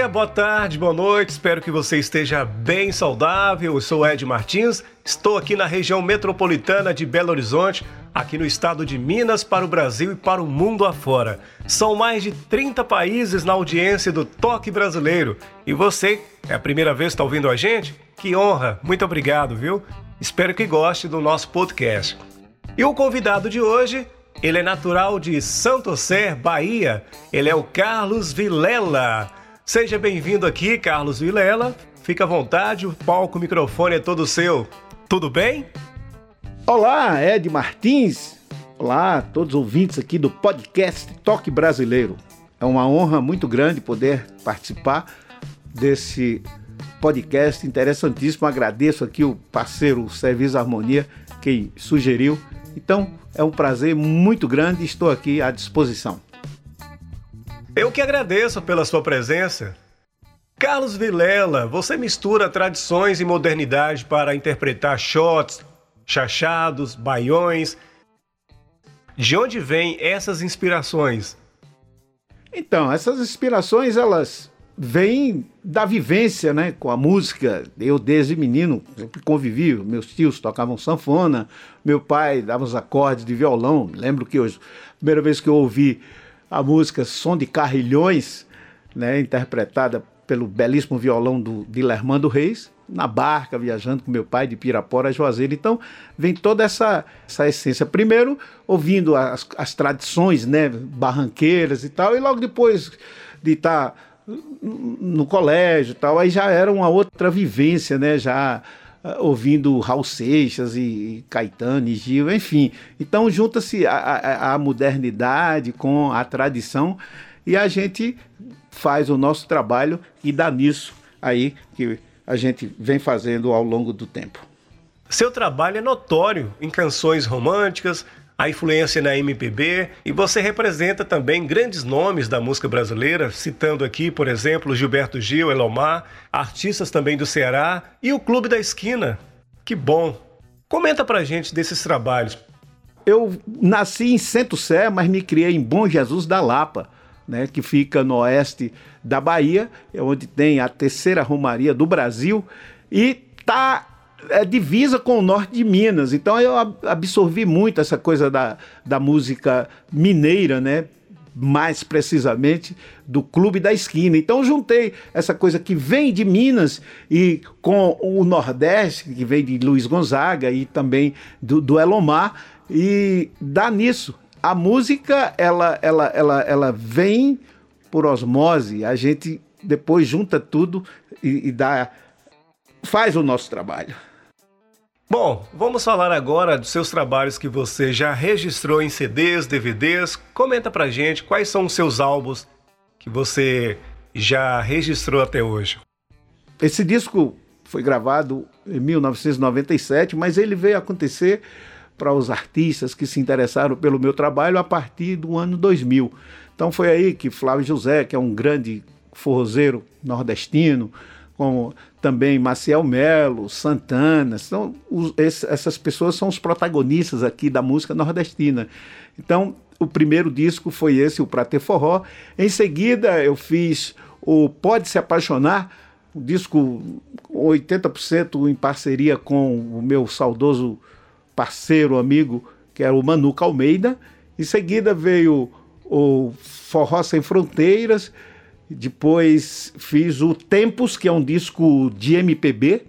Dia, boa tarde, boa noite. Espero que você esteja bem saudável. Eu sou Ed Martins. Estou aqui na região metropolitana de Belo Horizonte, aqui no estado de Minas, para o Brasil e para o mundo afora. São mais de 30 países na audiência do Toque Brasileiro. E você, é a primeira vez que está ouvindo a gente? Que honra! Muito obrigado, viu? Espero que goste do nosso podcast. E o convidado de hoje ele é natural de Santo Sé, Bahia. Ele é o Carlos Vilela. Seja bem-vindo aqui, Carlos Vilela. Fica à vontade, o palco, o microfone é todo seu. Tudo bem? Olá, Ed Martins. Olá todos os ouvintes aqui do podcast Toque Brasileiro. É uma honra muito grande poder participar desse podcast interessantíssimo. Agradeço aqui o parceiro Serviço Harmonia, que sugeriu. Então, é um prazer muito grande estou aqui à disposição. Eu que agradeço pela sua presença. Carlos Vilela, você mistura tradições e modernidade para interpretar shots, chachados, baiões. De onde vêm essas inspirações? Então, essas inspirações elas vêm da vivência, né, com a música. Eu desde menino sempre convivi, meus tios tocavam sanfona, meu pai dava os acordes de violão. Lembro que hoje, a primeira vez que eu ouvi a música Som de Carrilhões, né, interpretada pelo belíssimo violão do Dilermando Reis, na barca, viajando com meu pai de Pirapora a Juazeiro. Então, vem toda essa, essa essência. Primeiro, ouvindo as, as tradições né, barranqueiras e tal, e logo depois de estar tá no colégio e tal, aí já era uma outra vivência, né? Já ouvindo Raul Seixas e, e Caetano e Gil, enfim. Então junta-se a, a, a, modernidade com a tradição e a gente faz o nosso trabalho e dá nisso aí que a gente vem fazendo ao longo do tempo. Seu trabalho é notório em canções românticas, a influência na MPB e você representa também grandes nomes da música brasileira, citando aqui, por exemplo, Gilberto Gil, Elomar, artistas também do Ceará e o Clube da Esquina. Que bom! Comenta pra gente desses trabalhos. Eu nasci em Centro Sé, mas me criei em Bom Jesus da Lapa, né, que fica no oeste da Bahia, é onde tem a terceira romaria do Brasil e tá é divisa com o norte de Minas. Então eu absorvi muito essa coisa da, da música mineira, né? mais precisamente do Clube da Esquina. Então juntei essa coisa que vem de Minas e com o Nordeste, que vem de Luiz Gonzaga e também do, do Elomar, e dá nisso. A música, ela, ela, ela, ela vem por osmose, a gente depois junta tudo e, e dá, faz o nosso trabalho. Bom, vamos falar agora dos seus trabalhos que você já registrou em CDs, DVDs. Comenta pra gente quais são os seus álbuns que você já registrou até hoje. Esse disco foi gravado em 1997, mas ele veio acontecer para os artistas que se interessaram pelo meu trabalho a partir do ano 2000. Então foi aí que Flávio José, que é um grande forrozeiro nordestino, como também Maciel Melo, Santana, são os, essas pessoas são os protagonistas aqui da música nordestina. Então, o primeiro disco foi esse, o Pra Ter Forró. Em seguida, eu fiz o Pode Se Apaixonar, um disco 80% em parceria com o meu saudoso parceiro, amigo, que era o Manuca Almeida. Em seguida veio o Forró Sem Fronteiras, depois fiz o Tempos, que é um disco de MPB,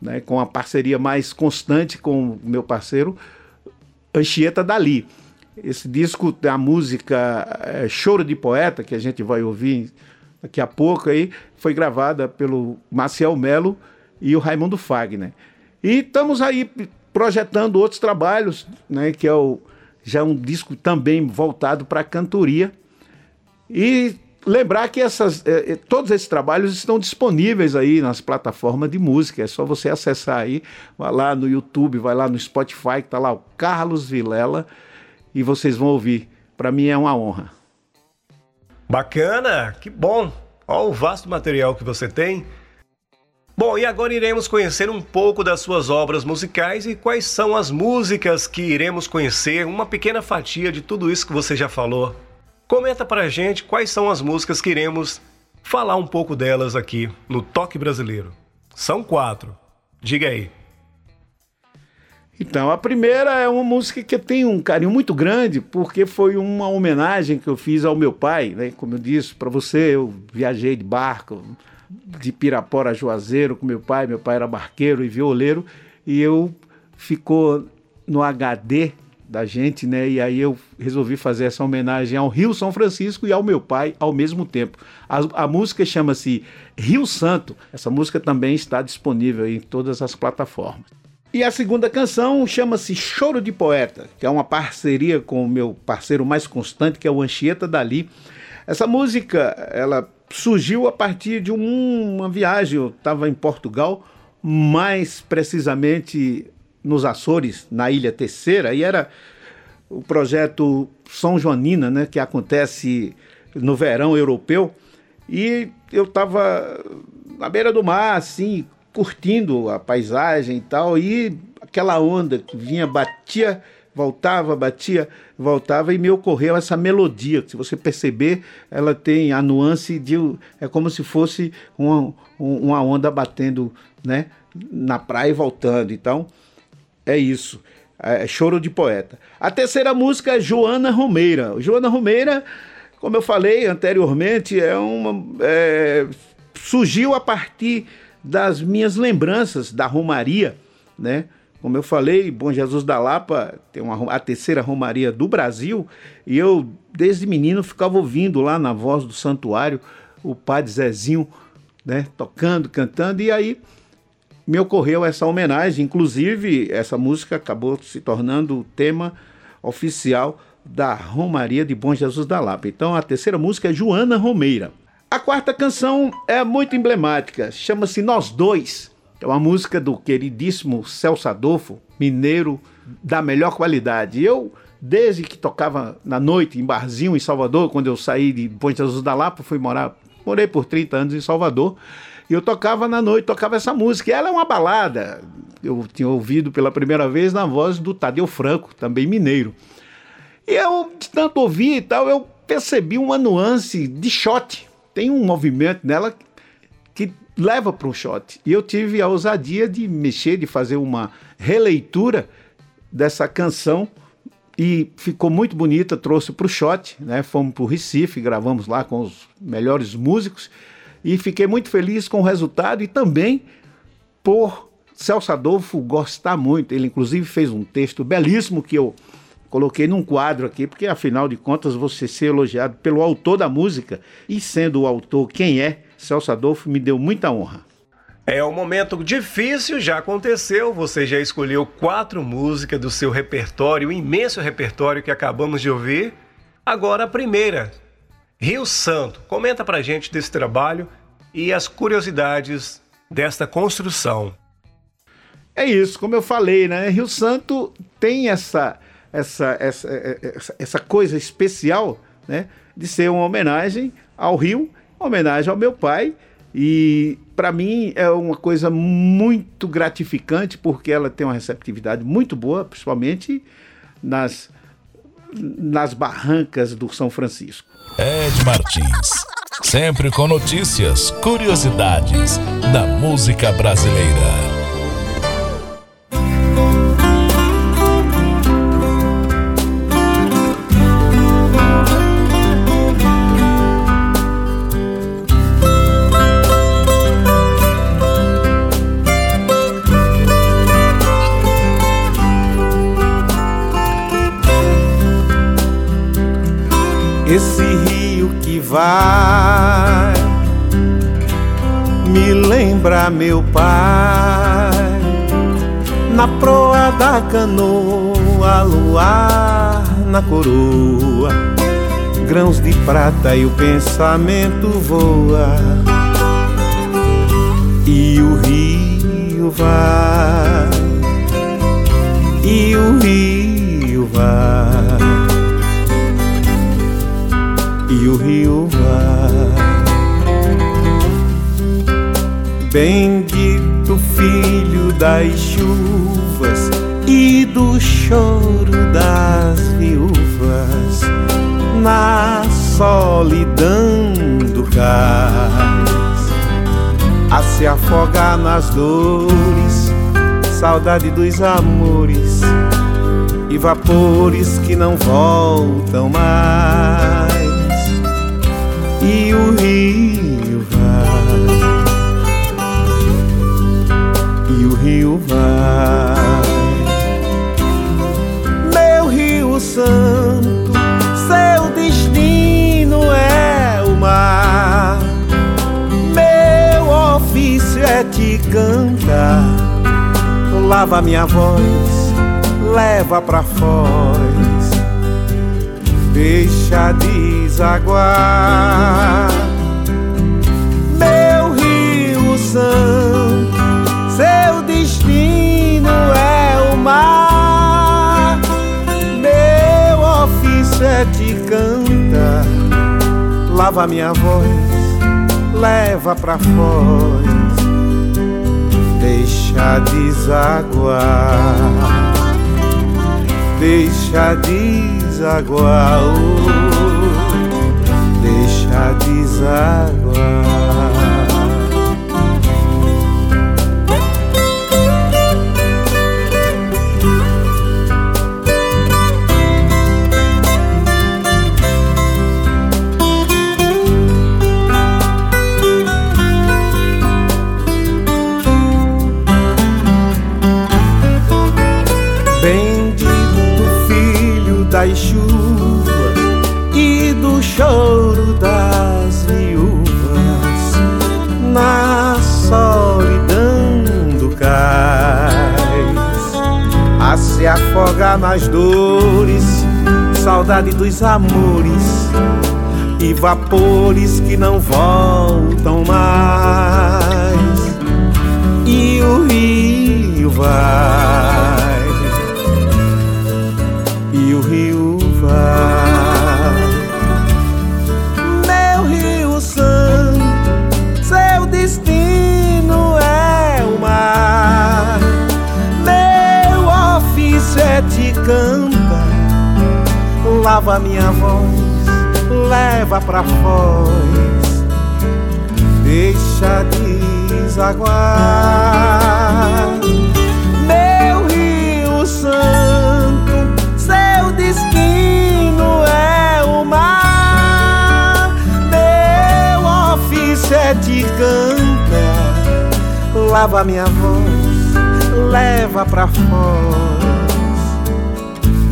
né, com a parceria mais constante com o meu parceiro Anchieta Dali. Esse disco tem a música é, Choro de Poeta, que a gente vai ouvir daqui a pouco aí, foi gravada pelo Marcel Melo e o Raimundo Fagner. E estamos aí projetando outros trabalhos, né, que é o, já um disco também voltado para a cantoria. E lembrar que essas, eh, todos esses trabalhos estão disponíveis aí nas plataformas de música. É só você acessar aí, vai lá no YouTube, vai lá no Spotify, que está lá o Carlos Vilela, e vocês vão ouvir. Para mim é uma honra. Bacana, que bom. Olha o vasto material que você tem. Bom, e agora iremos conhecer um pouco das suas obras musicais e quais são as músicas que iremos conhecer, uma pequena fatia de tudo isso que você já falou. Comenta pra gente quais são as músicas que iremos falar um pouco delas aqui no Toque Brasileiro. São quatro. Diga aí. Então, a primeira é uma música que eu tenho um carinho muito grande, porque foi uma homenagem que eu fiz ao meu pai, né? Como eu disse para você, eu viajei de barco, de Pirapora a Juazeiro com meu pai. Meu pai era barqueiro e violeiro e eu ficou no HD da gente, né? E aí eu resolvi fazer essa homenagem ao Rio São Francisco e ao meu pai ao mesmo tempo. A, a música chama-se Rio Santo. Essa música também está disponível em todas as plataformas. E a segunda canção chama-se Choro de Poeta, que é uma parceria com o meu parceiro mais constante, que é o Anchieta Dali. Essa música, ela surgiu a partir de um, uma viagem. Eu estava em Portugal, mais precisamente nos Açores, na Ilha Terceira, e era o projeto São Joanina, né, que acontece no verão europeu. E eu estava na beira do mar, assim, curtindo a paisagem e tal, e aquela onda que vinha, batia voltava, batia, voltava e me ocorreu essa melodia. Se você perceber, ela tem a nuance de. É como se fosse uma, uma onda batendo né, na praia e voltando. Então, é isso. É choro de poeta. A terceira música é Joana Romeira. Joana Romeira, como eu falei anteriormente, é uma. É, surgiu a partir das minhas lembranças da Romaria, né? Como eu falei, Bom Jesus da Lapa tem uma, a terceira romaria do Brasil e eu, desde menino, ficava ouvindo lá na voz do santuário o padre Zezinho né, tocando, cantando, e aí me ocorreu essa homenagem. Inclusive, essa música acabou se tornando o tema oficial da Romaria de Bom Jesus da Lapa. Então, a terceira música é Joana Romeira. A quarta canção é muito emblemática, chama-se Nós Dois. É uma música do queridíssimo Celso Adolfo, mineiro da melhor qualidade. Eu, desde que tocava na noite em barzinho em Salvador, quando eu saí de Ponte Jesus da Lapa, fui morar, morei por 30 anos em Salvador, e eu tocava na noite, tocava essa música. E ela é uma balada. Eu tinha ouvido pela primeira vez na voz do Tadeu Franco, também mineiro. E eu, de tanto ouvir e tal, eu percebi uma nuance de shot. Tem um movimento nela que leva para um shot. E eu tive a ousadia de mexer, de fazer uma releitura dessa canção e ficou muito bonita, trouxe para o shot, né? Fomos para o Recife, gravamos lá com os melhores músicos e fiquei muito feliz com o resultado e também por Celso Adolfo gostar muito. Ele inclusive fez um texto belíssimo que eu coloquei num quadro aqui, porque afinal de contas você ser elogiado pelo autor da música e sendo o autor quem é, Celso Adolfo me deu muita honra. É um momento difícil, já aconteceu. Você já escolheu quatro músicas do seu repertório, imenso repertório que acabamos de ouvir. Agora a primeira, Rio Santo. Comenta pra gente desse trabalho e as curiosidades desta construção. É isso, como eu falei, né? Rio Santo tem essa essa essa, essa, essa coisa especial, né? De ser uma homenagem ao Rio homenagem ao meu pai. E para mim é uma coisa muito gratificante porque ela tem uma receptividade muito boa, principalmente nas, nas barrancas do São Francisco. Ed Martins, sempre com notícias, curiosidades da música brasileira. Meu pai na proa da canoa, luar na coroa, grãos de prata e o pensamento voa. E o rio vai, e o rio vai, e o rio vai. Bendito filho das chuvas e do choro das viúvas na solidão do cais a se afogar nas dores, saudade dos amores e vapores que não voltam mais. E o rio rio vai, meu rio santo é te cantar. Lava minha voz, leva pra foz, deixa desaguar. Te cantar. Lava minha voz, leva pra foz deixa desaguar, deixa desaguar, oh, deixa desaguar. Nas dores, saudade dos amores e vapores que não voltam mais. E o rio vai e o rio vai. Te cantar, lava minha voz, leva pra foz, deixa desaguar. Meu rio santo destino é o mar. Meu ofício é te cantar. Lava minha voz, leva pra fora.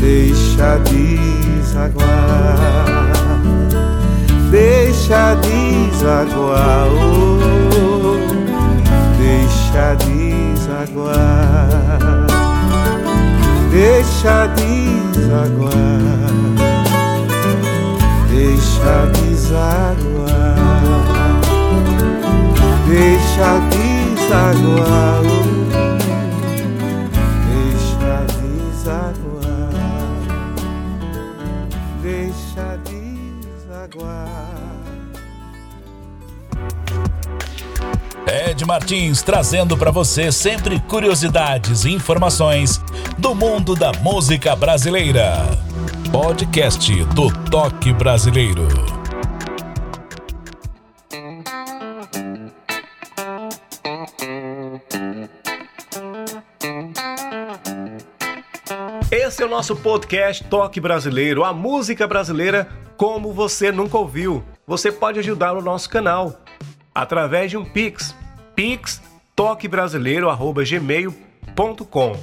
Deixa desaguar, deixa desaguar, oh, deixa desaguar. Deixa desaguar, deixa desaguar, deixa desaguar, deixa Martins trazendo para você sempre curiosidades e informações do mundo da música brasileira. Podcast do Toque Brasileiro. Esse é o nosso podcast Toque Brasileiro, a música brasileira como você nunca ouviu. Você pode ajudar no nosso canal através de um Pix, pixtoquebrasileiro@gmail.com.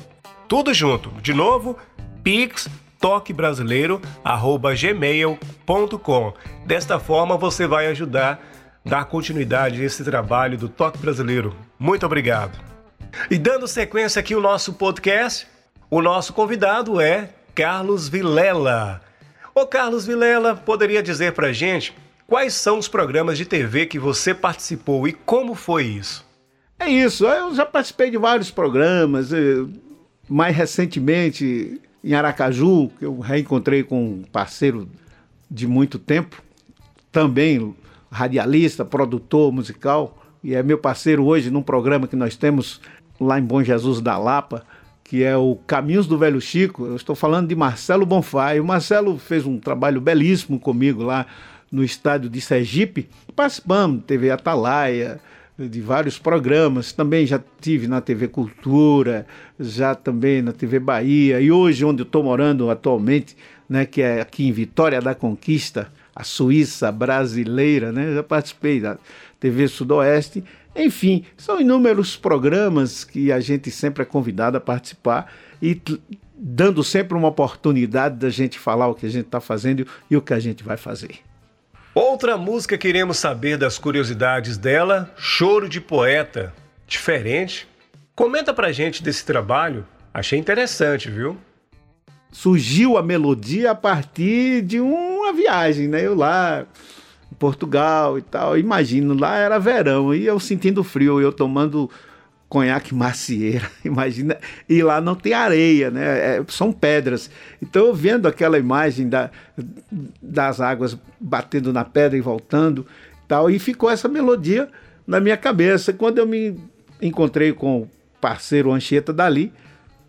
Tudo junto. De novo, pixtoquebrasileiro@gmail.com. Desta forma você vai ajudar dar continuidade a esse trabalho do Toque Brasileiro. Muito obrigado. E dando sequência aqui o nosso podcast, o nosso convidado é Carlos Vilela. Ô Carlos Vilela, poderia dizer pra gente quais são os programas de TV que você participou e como foi isso? É isso, eu já participei de vários programas, eh, mais recentemente em Aracaju, que eu reencontrei com um parceiro de muito tempo, também radialista, produtor musical, e é meu parceiro hoje num programa que nós temos lá em Bom Jesus da Lapa, que é o Caminhos do Velho Chico. Eu estou falando de Marcelo Bonfai. O Marcelo fez um trabalho belíssimo comigo lá no estádio de Sergipe. Participamos, TV Atalaia, de vários programas. Também já tive na TV Cultura, já também na TV Bahia. E hoje, onde eu estou morando atualmente, né, que é aqui em Vitória da Conquista, a Suíça brasileira, né? Já participei da TV Sudoeste. Enfim, são inúmeros programas que a gente sempre é convidado a participar e dando sempre uma oportunidade da gente falar o que a gente está fazendo e o que a gente vai fazer. Outra música que queremos saber das curiosidades dela, Choro de Poeta. Diferente. Comenta pra gente desse trabalho. Achei interessante, viu? Surgiu a melodia a partir de uma viagem, né? Eu lá Portugal e tal. Imagino, lá era verão e eu sentindo frio, eu tomando conhaque macieira, imagina, e lá não tem areia, né? É, são pedras. Então, vendo aquela imagem da, das águas batendo na pedra e voltando, tal, e ficou essa melodia na minha cabeça. Quando eu me encontrei com o parceiro Anchieta dali,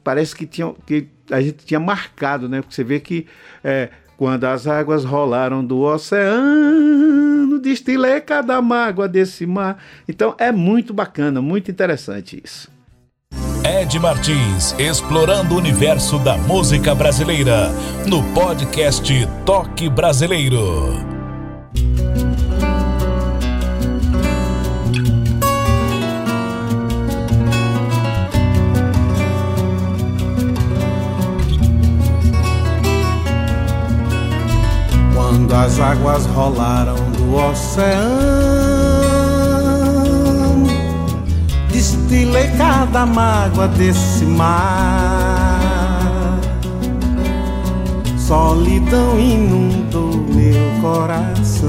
parece que, tinha, que a gente tinha marcado, né? Porque você vê que é, quando as águas rolaram do oceano, destilei cada mágoa desse mar. Então é muito bacana, muito interessante isso. Ed Martins, explorando o universo da música brasileira, no podcast Toque Brasileiro. Quando as águas rolaram do oceano. Destilei cada mágoa desse mar. Solidão inundou meu coração.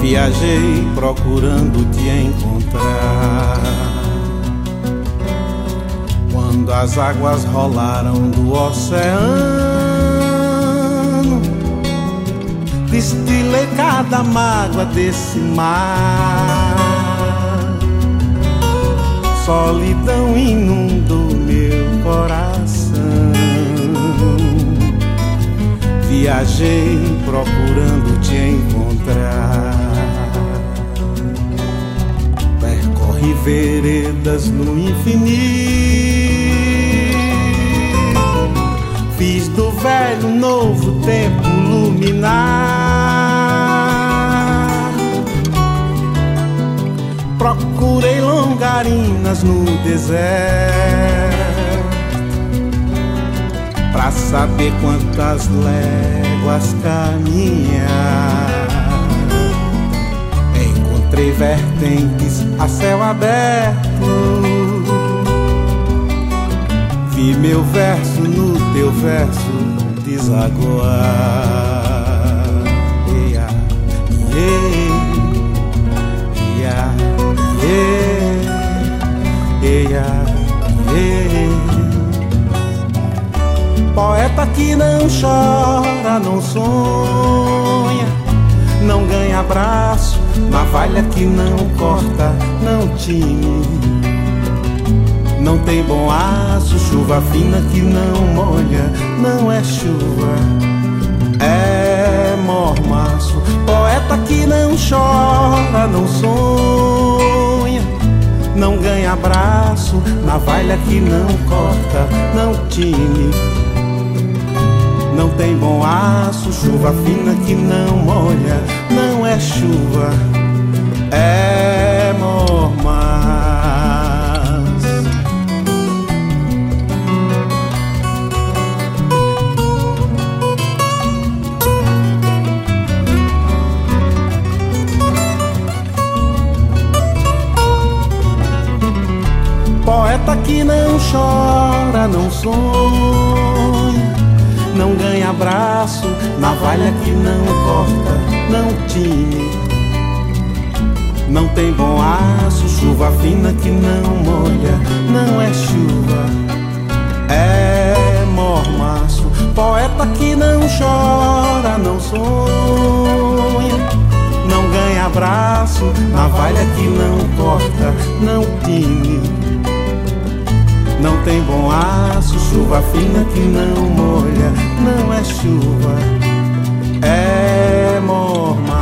Viajei procurando te encontrar. Quando as águas rolaram do oceano destilei cada mágoa desse mar. Solidão inundou meu coração. Viajei procurando te encontrar. Percorre veredas no infinito. Fiz do velho novo tempo iluminar. Procurei longarinas no deserto pra saber quantas léguas caminhar. Encontrei vertentes a céu aberto. Vi meu verso no teu verso desaguar. Poeta que não chora, não sonha, não ganha abraço, navalha que não corta, não time. Não tem bom aço, chuva fina que não molha, não é chuva, é mormaço. Poeta que não chora, não sonha, não ganha abraço, navalha que não corta, não time. Não tem bom aço, chuva fina que não molha, não é chuva, é que não chora, não sonha não ganha abraço, navalha que não corta, não tine. Não tem bom aço, chuva fina que não molha, não é chuva, é mormaço. Poeta que não chora, não sonha, não ganha abraço, navalha que não corta, não tine. Não tem bom aço, chuva fina que não molha, não é chuva, é mormaço.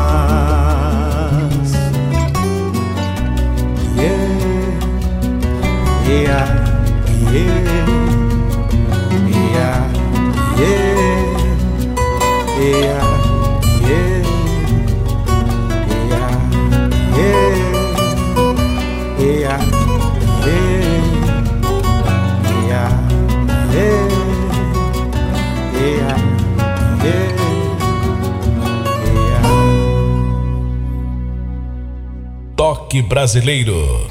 Brasileiro.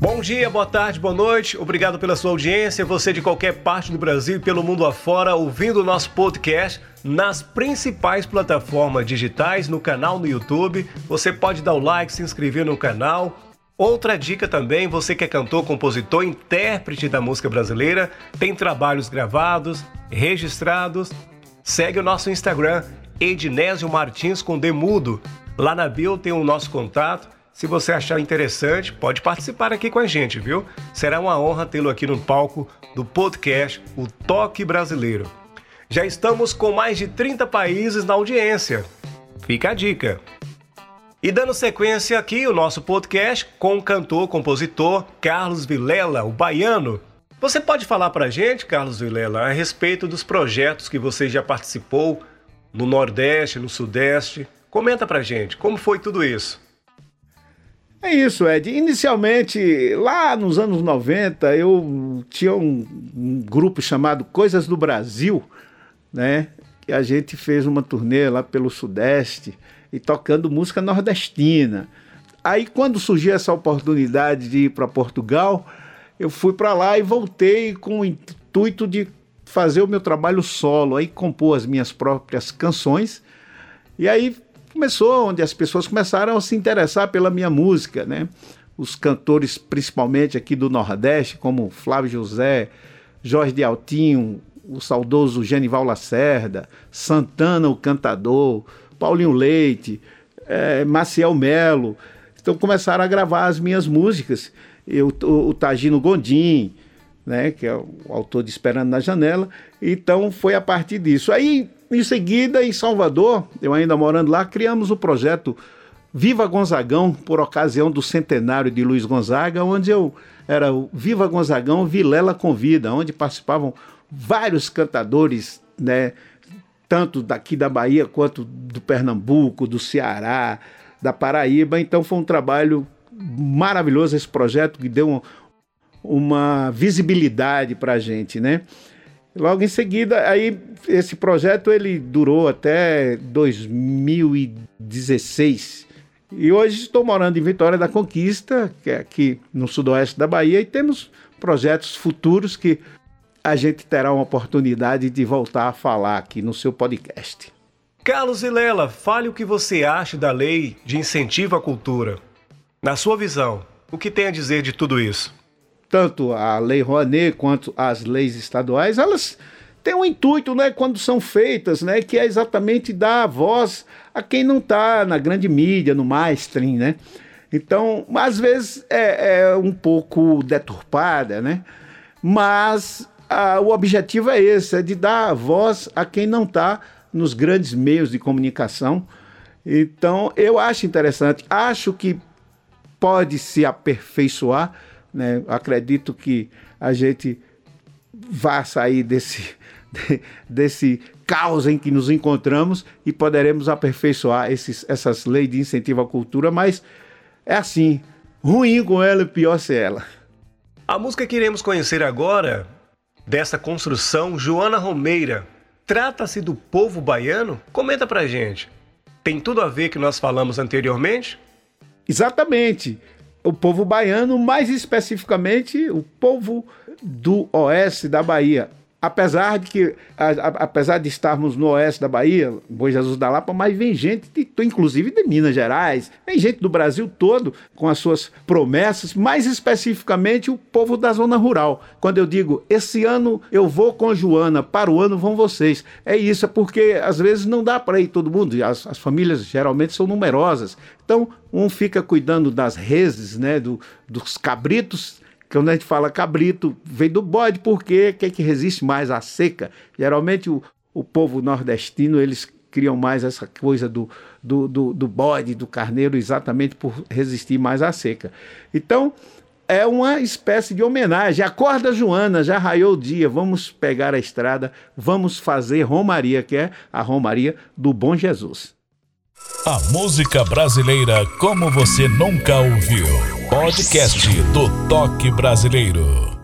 Bom dia, boa tarde, boa noite. Obrigado pela sua audiência. Você de qualquer parte do Brasil e pelo mundo afora, ouvindo o nosso podcast nas principais plataformas digitais, no canal no YouTube. Você pode dar o like, se inscrever no canal. Outra dica também, você que é cantor, compositor, intérprete da música brasileira, tem trabalhos gravados, registrados, segue o nosso Instagram, Ednésio Martins com Demudo. Lá na bio tem o nosso contato se você achar interessante, pode participar aqui com a gente, viu? Será uma honra tê-lo aqui no palco do podcast O Toque Brasileiro. Já estamos com mais de 30 países na audiência. Fica a dica. E dando sequência aqui o nosso podcast com o cantor, compositor Carlos Vilela, o baiano. Você pode falar para a gente, Carlos Vilela, a respeito dos projetos que você já participou no Nordeste, no Sudeste? Comenta para a gente, como foi tudo isso? É isso, Ed. Inicialmente, lá nos anos 90, eu tinha um, um, grupo chamado Coisas do Brasil, né? Que a gente fez uma turnê lá pelo Sudeste e tocando música nordestina. Aí, quando surgiu essa oportunidade de ir para Portugal, eu fui para lá e voltei com o intuito de fazer o meu trabalho solo, aí compor as minhas próprias canções. E aí começou, onde as pessoas começaram a se interessar pela minha música, né? Os cantores, principalmente aqui do Nordeste, como Flávio José, Jorge de Altinho, o saudoso Genival Lacerda, Santana, o cantador, Paulinho Leite, é, Maciel Melo. Então começaram a gravar as minhas músicas. Eu, o, o Tagino Gondim, né, que é o autor de Esperando na Janela. Então foi a partir disso. Aí em seguida, em Salvador, eu ainda morando lá, criamos o projeto Viva Gonzagão, por ocasião do centenário de Luiz Gonzaga, onde eu era o Viva Gonzagão Vilela Convida, onde participavam vários cantadores, né, tanto daqui da Bahia quanto do Pernambuco, do Ceará, da Paraíba. Então foi um trabalho maravilhoso esse projeto que deu uma, visibilidade para a gente, né? Logo em seguida, aí esse projeto ele durou até 2016. E hoje estou morando em Vitória da Conquista, que é aqui no sudoeste da Bahia, e temos projetos futuros que a gente terá uma oportunidade de voltar a falar aqui no seu podcast. Carlos Vilela, fale o que você acha da lei de incentivo à cultura. Na sua visão, o que tem a dizer de tudo isso? Tanto a Lei Rouanet quanto as leis estaduais, elas têm um intuito, né, quando são feitas, né, que é exatamente dar voz a quem não está na grande mídia, no mainstream, né? Então, às vezes é, é um pouco deturpada, né? Mas a, o objetivo é esse, é de dar voz a quem não está nos grandes meios de comunicação. Então, eu acho interessante, acho que pode se aperfeiçoar, né? Acredito que a gente vá sair desse, desse caos em que nos encontramos e poderemos aperfeiçoar esses, essas leis de incentivo à cultura, mas é assim, ruim com ela e pior sem ela. A música que iremos conhecer agora, dessa construção, Joana Romeira, trata-se do povo baiano? Comenta pra gente. Tem tudo a ver que nós falamos anteriormente? Exatamente o povo baiano, mais especificamente o povo do oeste da Bahia. Apesar de que, a, a, apesar de estarmos no oeste da Bahia, Bom Jesus da Lapa, mas vem gente, de, inclusive de Minas Gerais, vem gente do Brasil todo com as suas promessas, mais especificamente o povo da zona rural. Quando eu digo, esse ano eu vou com Joana, para o ano vão vocês. É isso, é porque às vezes não dá para ir todo mundo, as, as famílias geralmente são numerosas. Então, um fica cuidando das reses, né, do, dos cabritos, quando a gente fala cabrito, vem do bode, porque quem é que resiste mais à seca? Geralmente o, o povo nordestino, eles criam mais essa coisa do, do, do, do bode, do carneiro, exatamente por resistir mais à seca. Então, é uma espécie de homenagem. Acorda, Joana, já raiou o dia, vamos pegar a estrada, vamos fazer Romaria, que é a Romaria do Bom Jesus. A música brasileira como você nunca ouviu. Podcast do Toque Brasileiro.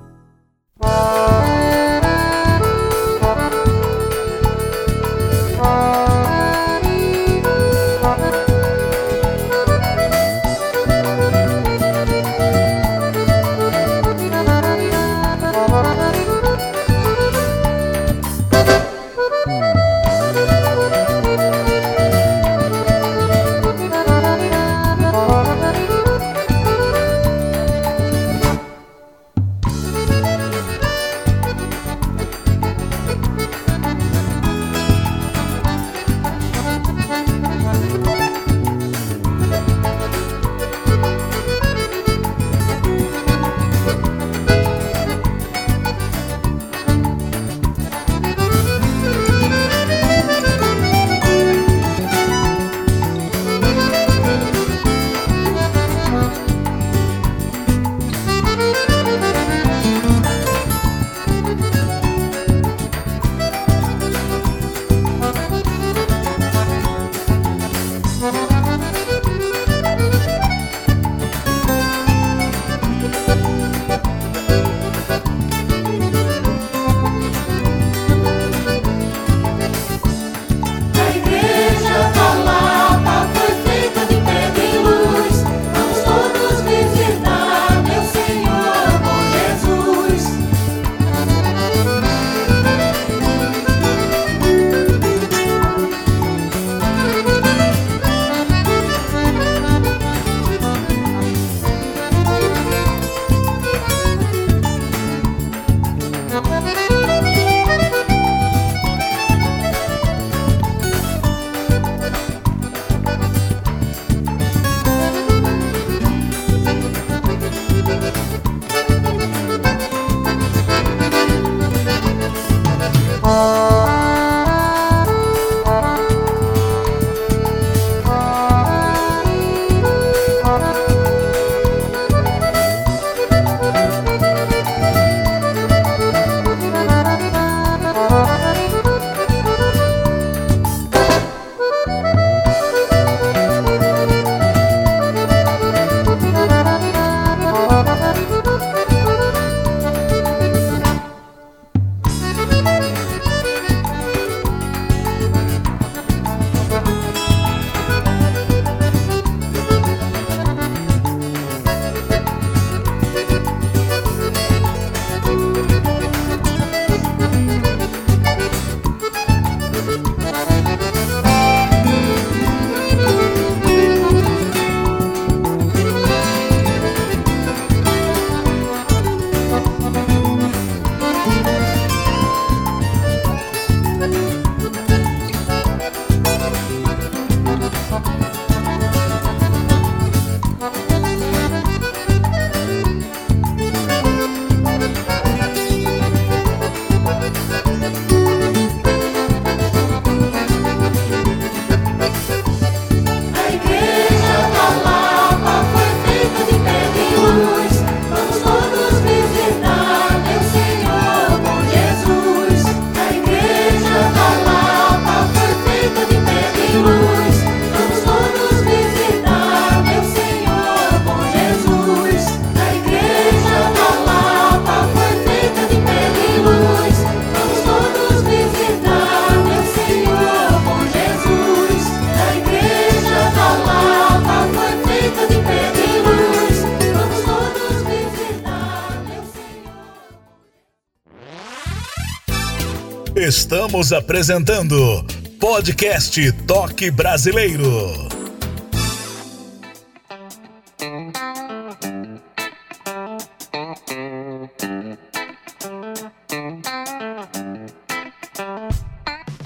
Estamos apresentando Podcast Toque Brasileiro.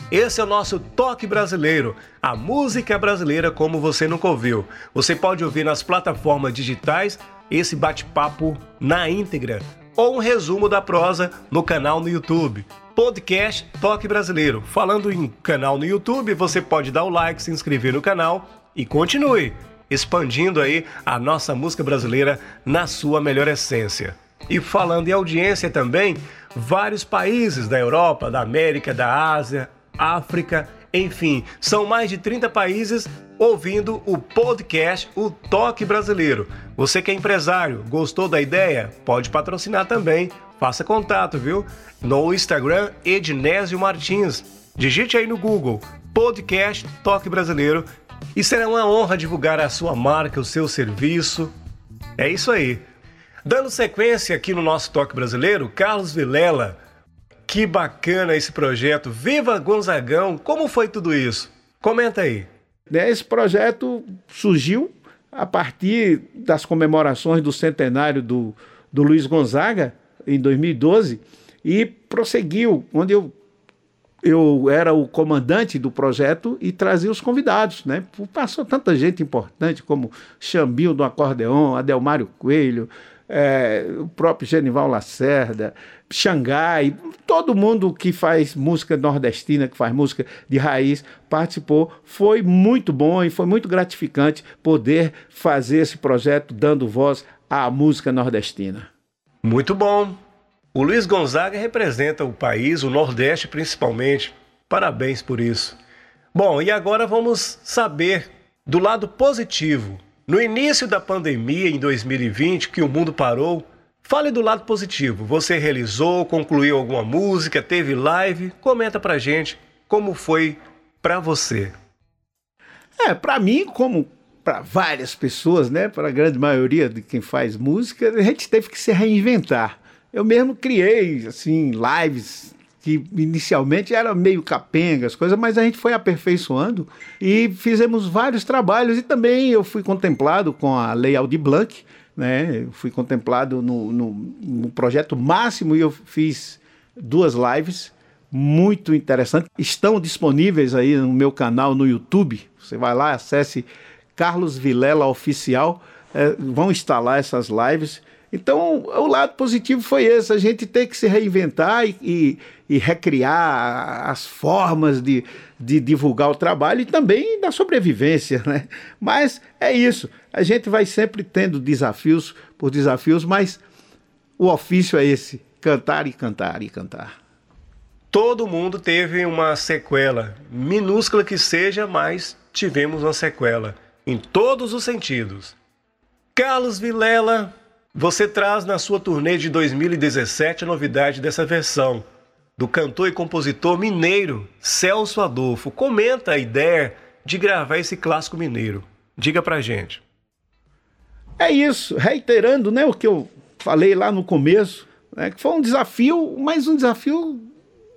Esse é o nosso Toque Brasileiro, a música brasileira como você nunca ouviu. Você pode ouvir nas plataformas digitais esse bate-papo na íntegra ou um resumo da prosa no canal no YouTube. Podcast Toque Brasileiro. Falando em canal no YouTube, você pode dar o like, se inscrever no canal e continue expandindo aí a nossa música brasileira na sua melhor essência. E falando em audiência também, vários países da Europa, da América, da Ásia, África, enfim, são mais de 30 países ouvindo o podcast O Toque Brasileiro. Você que é empresário, gostou da ideia? Pode patrocinar também. Faça contato, viu? No Instagram Ednésio Martins. Digite aí no Google Podcast Toque Brasileiro e será uma honra divulgar a sua marca, o seu serviço. É isso aí. Dando sequência aqui no nosso Toque Brasileiro, Carlos Vilela que bacana esse projeto. Viva Gonzagão! Como foi tudo isso? Comenta aí. Né, esse projeto surgiu a partir das comemorações do centenário do, do Luiz Gonzaga, em 2012, e prosseguiu, onde eu, eu era o comandante do projeto e trazia os convidados. Né? Passou tanta gente importante como Xambinho do Acordeon, Adelmário Coelho, é, o próprio Genival Lacerda, Xangai, todo mundo que faz música nordestina, que faz música de raiz, participou. Foi muito bom e foi muito gratificante poder fazer esse projeto dando voz à música nordestina. Muito bom. O Luiz Gonzaga representa o país, o Nordeste principalmente. Parabéns por isso. Bom, e agora vamos saber do lado positivo no início da pandemia, em 2020, que o mundo parou, fale do lado positivo. Você realizou, concluiu alguma música, teve live? Comenta pra gente como foi para você. É, para mim, como para várias pessoas, né, para grande maioria de quem faz música, a gente teve que se reinventar. Eu mesmo criei assim lives que inicialmente era meio capenga as coisas, mas a gente foi aperfeiçoando e fizemos vários trabalhos e também eu fui contemplado com a Lei Aldir Blanc, né? Eu fui contemplado no, no, no projeto máximo e eu fiz duas lives muito interessantes. Estão disponíveis aí no meu canal no YouTube. Você vai lá, acesse Carlos Vilela Oficial. É, vão instalar essas lives então, o lado positivo foi esse, a gente ter que se reinventar e, e, e recriar as formas de, de divulgar o trabalho e também da sobrevivência, né? Mas é isso, a gente vai sempre tendo desafios por desafios, mas o ofício é esse, cantar e cantar e cantar. Todo mundo teve uma sequela, minúscula que seja, mas tivemos uma sequela, em todos os sentidos. Carlos Vilela você traz na sua turnê de 2017 a novidade dessa versão do cantor e compositor mineiro Celso Adolfo. Comenta a ideia de gravar esse clássico mineiro. Diga pra gente. É isso, reiterando né, o que eu falei lá no começo, né, que foi um desafio, mas um desafio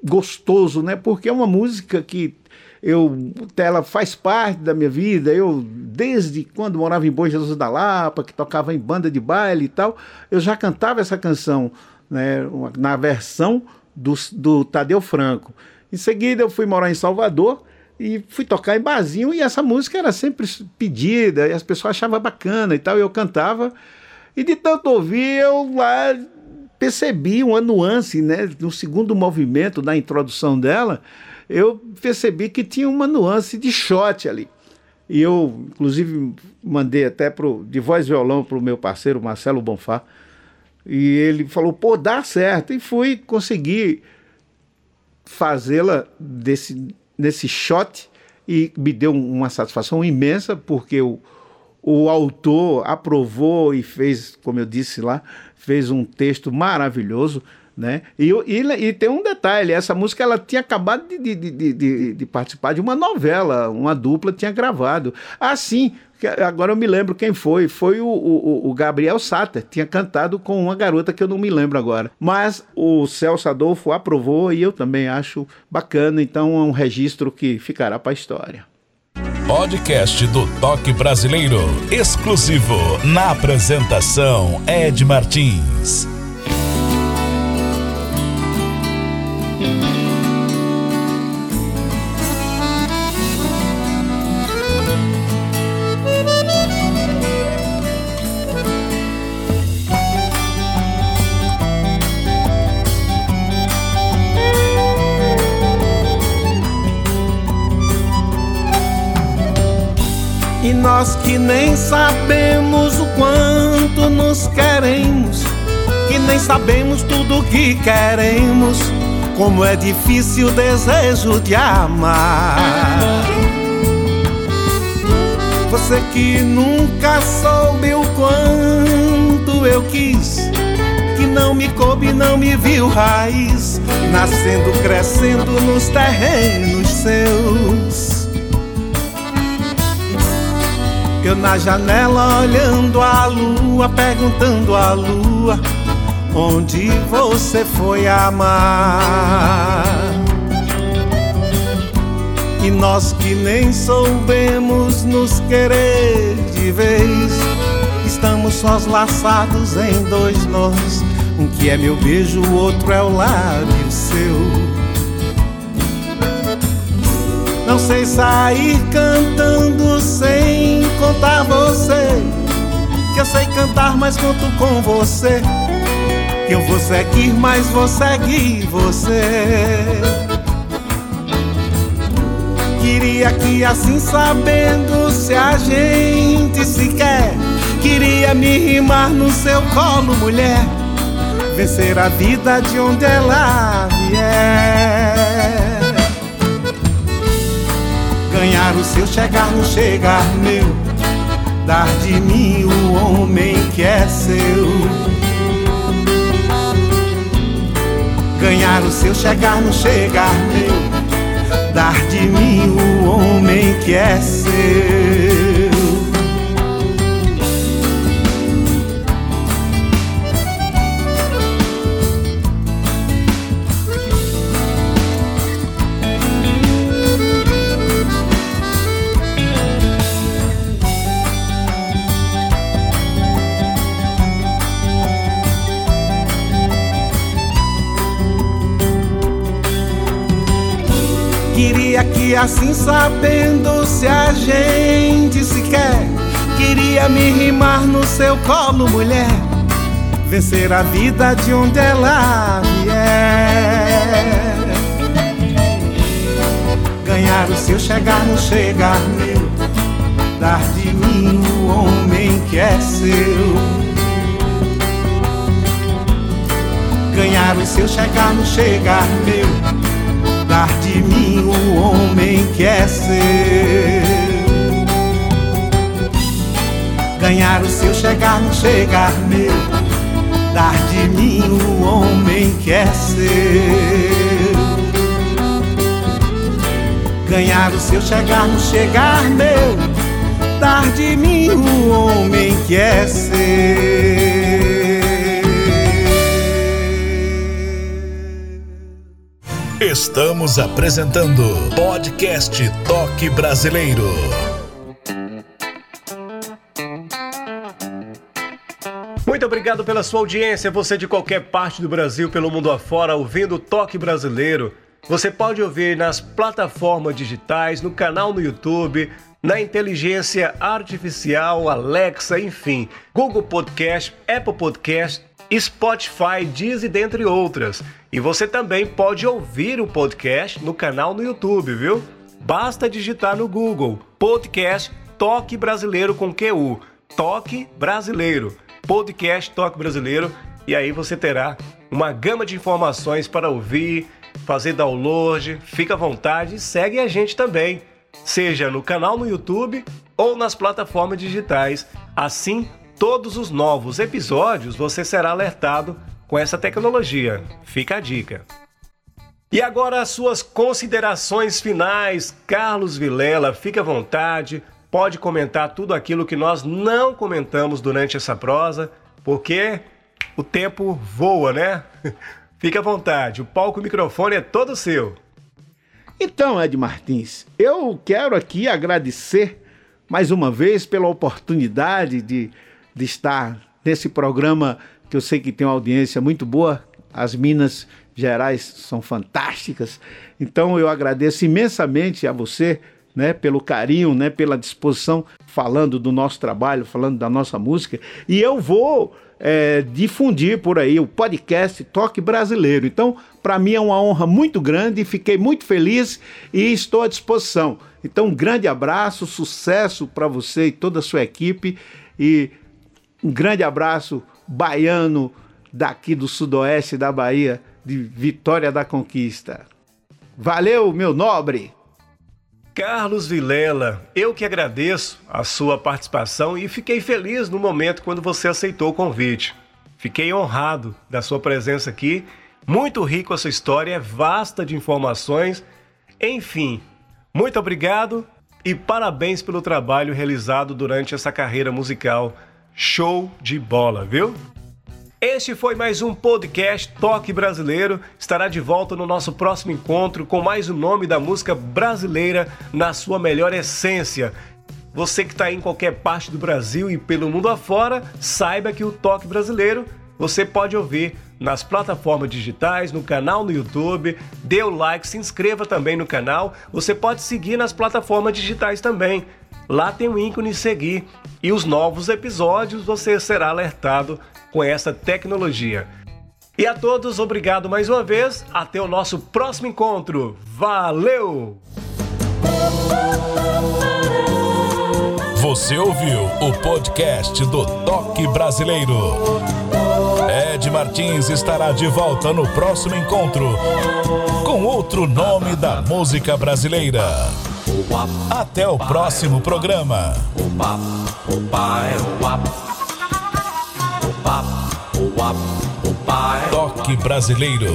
gostoso, né? Porque é uma música que eu ela faz parte da minha vida. Eu desde quando morava em Boa Jesus da Lapa, que tocava em banda de baile e tal, eu já cantava essa canção, né, na versão do, do Tadeu Franco. Em seguida eu fui morar em Salvador e fui tocar em barzinho e essa música era sempre pedida e as pessoas achavam bacana e tal, e eu cantava. E de tanto ouvir, eu lá percebi uma nuance, né, no segundo movimento da introdução dela, eu percebi que tinha uma nuance de shot ali. E eu, inclusive, mandei até pro, de voz e violão para o meu parceiro Marcelo Bonfá. E ele falou, pô, dá certo. E fui conseguir fazê-la nesse shot e me deu uma satisfação imensa, porque o, o autor aprovou e fez, como eu disse lá, fez um texto maravilhoso Né? E, e, e, tem um detalhe, essa música ela tinha acabado de, de, de, de, participar de uma novela, uma dupla tinha gravado. Assim, agora eu me lembro quem foi, foi o, o, o, Gabriel Satter, tinha cantado com uma garota que eu não me lembro agora. Mas o Celso Adolfo aprovou e eu também acho bacana, então é um registro que ficará para a história. Podcast do Toque Brasileiro, exclusivo na apresentação Ed Martins. Nós que nem sabemos o quanto nos queremos, que nem sabemos tudo o que queremos, como é difícil o desejo de amar. Você que nunca soube o quanto eu quis, que não me coube, não me viu raiz, nascendo, crescendo nos terrenos seus. Eu na janela olhando a lua, perguntando à lua onde você foi amar. E nós que nem soubemos nos querer de vez, estamos sós laçados em dois nós. Um que é meu beijo, o outro é o lábio seu. Não sei sair cantando sem contar você. Que eu sei cantar, mas conto com você. Que eu vou seguir, mas vou seguir você. Queria que assim sabendo se a gente se quer. Queria me rimar no seu colo, mulher. Vencer a vida de onde ela vier ganhar o seu, chegar no chegar meu, dar de mim o homem que é seu. Ganhar o seu, chegar no chegar meu, dar de mim o homem que é seu. E assim sabendo se a gente se quer Queria me rimar no seu colo, mulher. Vencer a vida de onde ela vier. Ganhar o seu, chegar no chegar meu. Dar de mim o homem que é seu. Ganhar o seu, chegar no chegar meu dar de mim o homem que é seu. Ganhar o seu, chegar no chegar meu, dar de mim o homem que é seu. Ganhar o seu, chegar no chegar meu, dar de mim o homem que é Estamos apresentando Podcast Toque Brasileiro. Muito obrigado pela sua audiência, você de qualquer parte do Brasil, pelo mundo afora, ouvindo Toque Brasileiro. Você pode ouvir nas plataformas digitais, no canal no YouTube, na inteligência artificial, Alexa, enfim, Google Podcast, Apple Podcast, Spotify, Deezer, dentre outras. E você também pode ouvir o podcast no canal no YouTube, viu? Basta digitar no Google Podcast Toque Brasileiro com QU. Toque Brasileiro. Podcast Toque Brasileiro. E aí você terá uma gama de informações para ouvir, fazer download. Fica à vontade e segue a gente também, seja no canal no YouTube ou nas plataformas digitais. Assim, todos os novos episódios você será alertado com essa tecnologia. Fica a dica. E agora as suas considerações finais, Carlos Vilela, fique à vontade, pode comentar tudo aquilo que nós não comentamos durante essa prosa, porque o tempo voa, né? Fique à vontade, o palco e o microfone é todo seu. Então, Ed Martins, eu quero aqui agradecer mais uma vez pela oportunidade de, de estar nesse programa que eu sei que tem uma audiência muito boa. As Minas Gerais são fantásticas. Então eu agradeço imensamente a você, né, pelo carinho, né, pela disposição, falando do nosso trabalho, falando da nossa música. E eu vou é, difundir por aí o podcast Toque Brasileiro. Então, para mim é uma honra muito grande, fiquei muito feliz e estou à disposição. Então, um grande abraço, sucesso para você e toda a sua equipe e um grande abraço baiano daqui do sudoeste da Bahia, de Vitória da Conquista. Valeu, meu nobre! Carlos Vilela, eu que agradeço a sua participação e fiquei feliz no momento quando você aceitou o convite. Fiquei honrado da sua presença aqui. Muito rico a sua história, é vasta de informações. Enfim, muito obrigado e parabéns pelo trabalho realizado durante essa carreira musical. Show de bola, viu? Este foi mais um podcast Toque Brasileiro. Estará de volta no nosso próximo encontro com mais o um nome da música brasileira na sua melhor essência. Você que está em qualquer parte do Brasil e pelo mundo afora, saiba que o Toque Brasileiro você pode ouvir nas plataformas digitais, no canal no YouTube. Dê o like, se inscreva também no canal. Você pode seguir nas plataformas digitais também. Lá tem o ícone seguir e os novos episódios você será alertado com essa tecnologia. E a todos, obrigado mais uma vez. Até o nosso próximo encontro. Valeu! Você ouviu o podcast do Toque Brasileiro. Ed Martins estará de volta no próximo encontro com outro nome da música brasileira. Até o próximo programa. Toque Brasileiro.